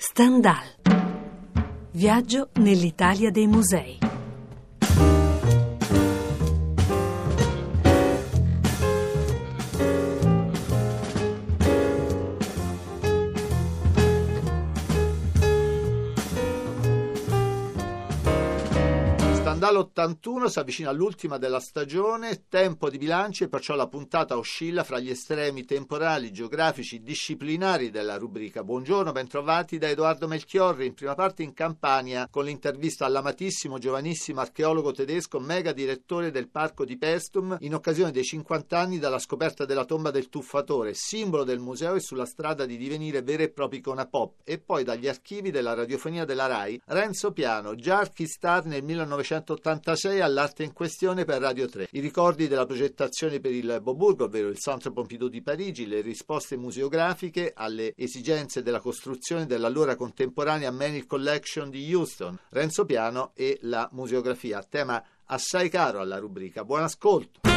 Stendhal. Viaggio nell'Italia dei musei. Dall'81 si avvicina all'ultima della stagione, tempo di bilancio e perciò la puntata oscilla fra gli estremi temporali, geografici, disciplinari della rubrica. Buongiorno, bentrovati da Edoardo Melchiorri, in prima parte in Campania con l'intervista all'amatissimo giovanissimo archeologo tedesco, mega direttore del parco di Pestum, in occasione dei 50 anni dalla scoperta della tomba del tuffatore, simbolo del museo e sulla strada di divenire vere e propri icona pop, e poi dagli archivi della radiofonia della RAI, Renzo Piano, già archistar nel 1900 1986 all'arte in questione per Radio 3. I ricordi della progettazione per il Boburgo, ovvero il Centre Pompidou di Parigi, le risposte museografiche alle esigenze della costruzione dell'allora contemporanea Manil Collection di Houston, Renzo Piano e la museografia, tema assai caro alla rubrica. Buon ascolto!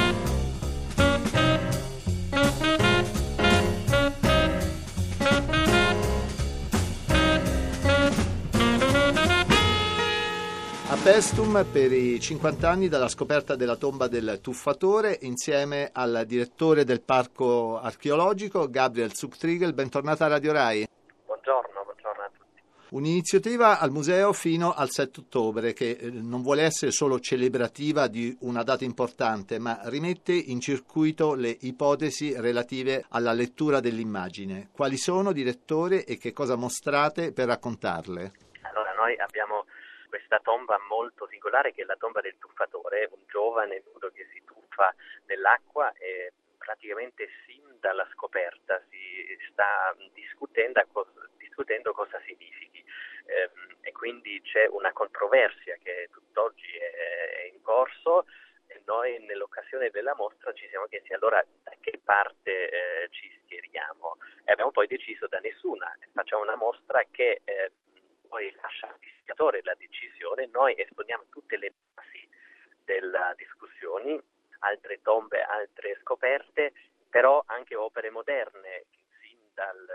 Pestum per i 50 anni dalla scoperta della tomba del tuffatore insieme al direttore del parco archeologico Gabriel Zucktrigel. Bentornata a Radio Rai. Buongiorno, buongiorno a tutti. Un'iniziativa al museo fino al 7 ottobre che eh, non vuole essere solo celebrativa di una data importante, ma rimette in circuito le ipotesi relative alla lettura dell'immagine. Quali sono, direttore, e che cosa mostrate per raccontarle? Allora, noi abbiamo questa tomba molto singolare che è la tomba del tuffatore, un giovane nudo che si tuffa nell'acqua e praticamente sin dalla scoperta si sta discutendo, discutendo cosa significhi. Ehm, e quindi c'è una controversia che tutt'oggi è, in corso e noi nell'occasione della mostra ci siamo chiesti allora da che parte eh, ci schieriamo? E abbiamo poi deciso da nessuna, facciamo una mostra che eh, poi lascia al visitatore la decisione, noi esponiamo tutte le basi delle discussioni, altre tombe, altre scoperte, però anche opere moderne, sin dal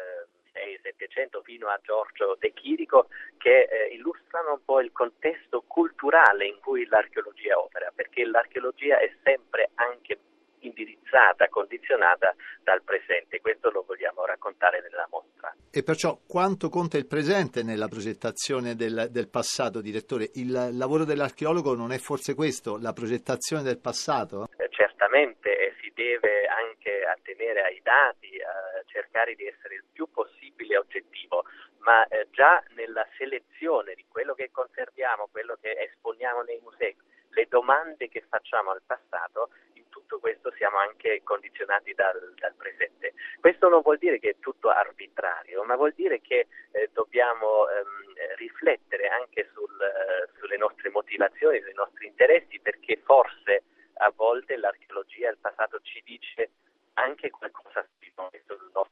600-700 fino a Giorgio De Chirico, che eh, illustrano un po' il contesto culturale in cui l'archeologia opera, perché l'archeologia è sempre anche indirizzata, condizionata dal presente. Questo lo vogliamo raccontare nella mostra. E perciò quanto conta il presente nella progettazione del, del passato, direttore? Il lavoro dell'archeologo non è forse questo, la progettazione del passato? Eh, certamente e si deve anche attenere ai dati, a cercare di essere il più possibile oggettivo, ma eh, già nella selezione di quello che conserviamo, quello che esponiamo nei musei, le domande che facciamo al passato tutto questo siamo anche condizionati dal, dal, presente. Questo non vuol dire che è tutto arbitrario, ma vuol dire che eh, dobbiamo ehm, riflettere anche sul, eh, sulle nostre motivazioni, sui nostri interessi, perché forse a volte l'archeologia, il passato ci dice anche qualcosa di noi sul nostro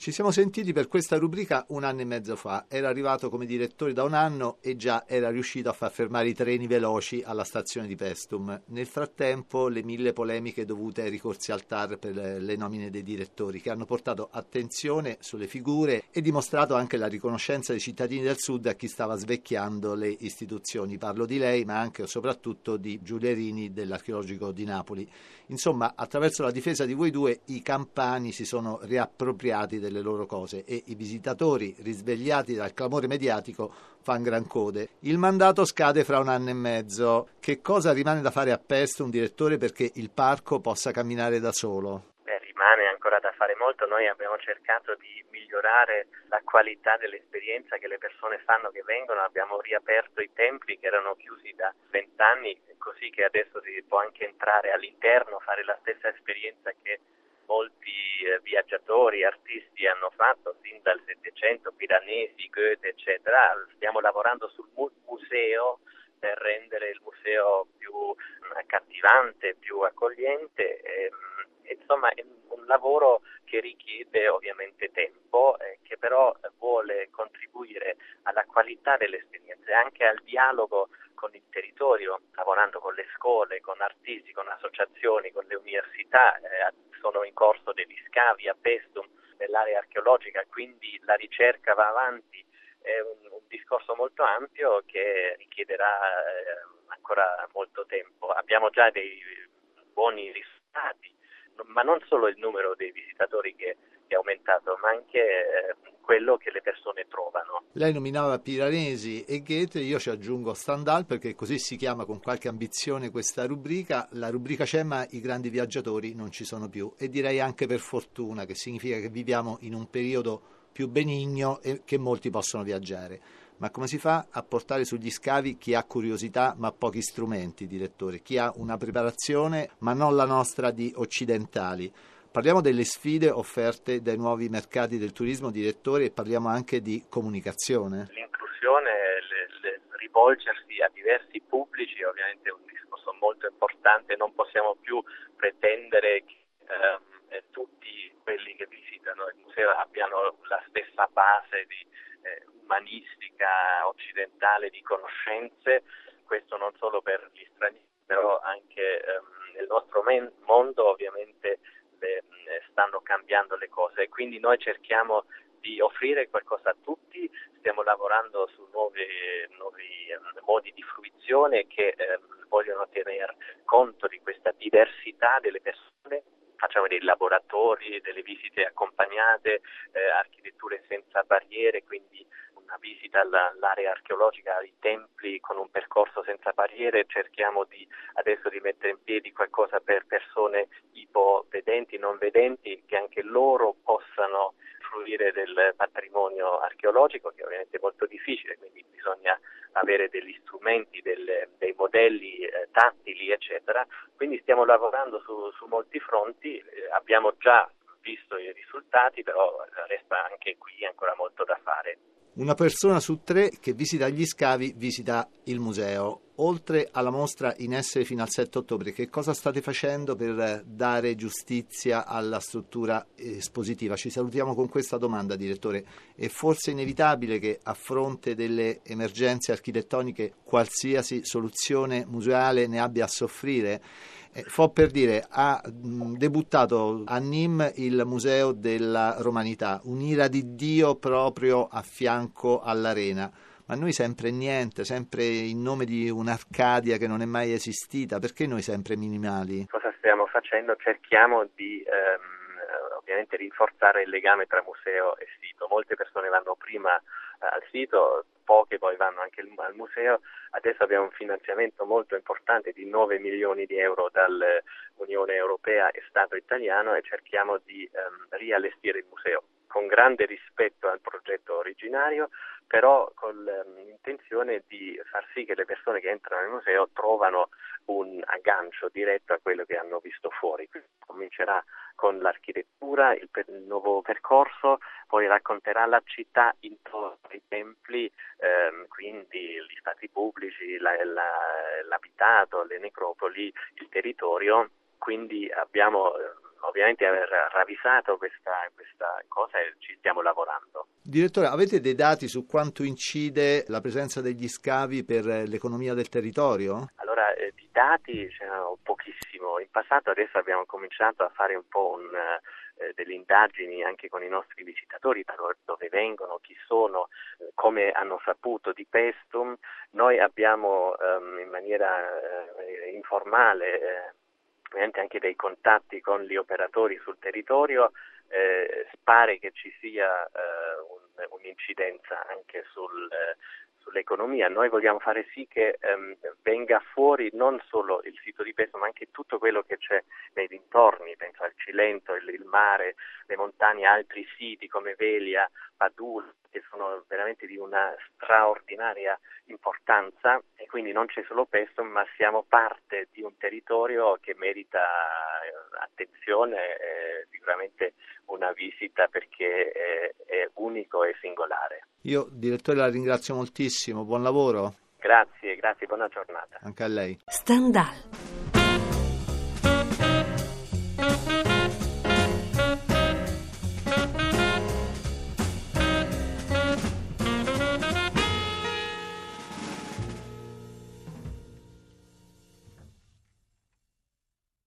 ci siamo sentiti per questa rubrica un anno e mezzo fa. Era arrivato come direttore da un anno e già era riuscito a far fermare i treni veloci alla stazione di Pestum. Nel frattempo le mille polemiche dovute ai ricorsi al TAR per le nomine dei direttori che hanno portato attenzione sulle figure e dimostrato anche la riconoscenza dei cittadini del Sud a chi stava svecchiando le istituzioni. Parlo di lei ma anche e soprattutto di Giulierini dell'archeologico di Napoli. Insomma, attraverso la difesa di voi due i campani si sono riappropriati del delle loro cose e i visitatori, risvegliati dal clamore mediatico, fanno gran code. Il mandato scade fra un anno e mezzo. Che cosa rimane da fare a Pest un direttore perché il parco possa camminare da solo? rimane ancora da fare molto, noi abbiamo cercato di migliorare la qualità dell'esperienza che le persone fanno che vengono, abbiamo riaperto i templi che erano chiusi da vent'anni, così che adesso si può anche entrare all'interno, fare la stessa esperienza che molti eh, viaggiatori, artisti hanno fatto sin dal Settecento, Piranesi, Goethe, eccetera. Stiamo lavorando sul museo per rendere il museo più mm, accattivante, più accogliente. E, mm, insomma, è un lavoro che richiede ovviamente tempo, eh, che però vuole contribuire alla qualità delle esperienze, anche al dialogo con il territorio, lavorando con le scuole, con artisti, con associazioni, con le università. Eh, sono in corso degli scavi a Pestum nell'area archeologica, quindi la ricerca va avanti, è un, un discorso molto ampio che richiederà eh, ancora molto tempo. Abbiamo già dei buoni risultati, ma non solo il numero dei visitatori che è aumentato, ma anche eh, quello che le persone trovano. Lei nominava Piranesi e Goethe, io ci aggiungo Stendhal perché così si chiama con qualche ambizione questa rubrica. La rubrica c'è ma i grandi viaggiatori non ci sono più e direi anche per fortuna, che significa che viviamo in un periodo più benigno e che molti possono viaggiare. Ma come si fa a portare sugli scavi chi ha curiosità ma pochi strumenti, direttore? Chi ha una preparazione ma non la nostra di occidentali? Parliamo delle sfide offerte dai nuovi mercati del turismo, direttore, e parliamo anche di comunicazione. L'inclusione, le, le, rivolgersi a diversi pubblici è ovviamente un discorso molto importante, non possiamo più pretendere che eh, tutti quelli che visitano il museo abbiano la stessa base di, eh, umanistica occidentale di conoscenze, questo non solo per gli stranieri, però anche ehm, nel nostro men- mondo ovviamente le, eh, stanno cambiando le cose. E quindi noi cerchiamo di offrire qualcosa a tutti, stiamo lavorando su nuovi, nuovi eh, modi di fruizione che eh, vogliono tener conto di questa diversità delle persone. Facciamo dei laboratori, delle visite accompagnate, eh, architetture senza barriere, quindi una visita all'area archeologica, ai templi con un percorso senza barriere, cerchiamo di, adesso di mettere in piedi qualcosa per persone ipovedenti, non vedenti, che anche loro possano fruire del patrimonio archeologico, che ovviamente è molto difficile, quindi bisogna avere degli strumenti, delle, dei modelli eh, tattili, eccetera. Quindi stiamo lavorando su, su molti fronti, eh, abbiamo già visto i risultati, però resta anche qui ancora molto da fare. Una persona su tre che visita gli scavi visita il museo. Oltre alla mostra in essere fino al 7 ottobre, che cosa state facendo per dare giustizia alla struttura espositiva? Ci salutiamo con questa domanda, direttore. È forse inevitabile che a fronte delle emergenze architettoniche qualsiasi soluzione museale ne abbia a soffrire? Eh, fo per dire, ha debuttato a Nîmes il Museo della Romanità, un'ira di Dio proprio a fianco all'arena. Ma noi sempre niente, sempre in nome di un'Arcadia che non è mai esistita, perché noi sempre minimali? Cosa stiamo facendo? Cerchiamo di ehm, ovviamente rinforzare il legame tra museo e sito. Molte persone vanno prima eh, al sito, poche poi vanno anche al museo. Adesso abbiamo un finanziamento molto importante di 9 milioni di euro dall'Unione Europea e Stato italiano e cerchiamo di ehm, riallestire il museo con grande rispetto al progetto originario, però con l'intenzione di far sì che le persone che entrano nel museo trovano un aggancio diretto a quello che hanno visto fuori. Quindi comincerà con l'architettura, il, per, il, nuovo percorso, poi racconterà la città intorno ai templi, ehm, quindi gli stati pubblici, la, la, l'abitato, le necropoli, il territorio. Quindi abbiamo eh, ovviamente aver ravvisato questa, questa cosa e ci stiamo lavorando. Direttore, avete dei dati su quanto incide la presenza degli scavi per l'economia del territorio? Allora, eh, di dati c'erano pochissimo. In passato adesso abbiamo cominciato a fare un po' un, eh, delle indagini anche con i nostri visitatori, da dove vengono, chi sono, eh, come hanno saputo di Pestum. Noi abbiamo ehm, in maniera eh, informale eh, ovviamente anche dei contatti con gli operatori sul territorio, eh, pare che ci sia eh, un, un'incidenza anche sul, eh, sull'economia. Noi vogliamo fare sì che ehm, venga fuori non solo il sito di Pesto, ma anche tutto quello che c'è nei dintorni, penso al Cilento, il, il mare, le montagne, altri siti come Velia, Padul, che sono veramente di una straordinaria importanza e quindi non c'è solo Pesto, ma siamo parte di un territorio che merita eh, attenzione e sicuramente una visita perché è, è unico e singolare. Io, direttore, la ringrazio moltissimo, buon lavoro. Grazie, grazie, buona giornata. Anche a lei. Stendhal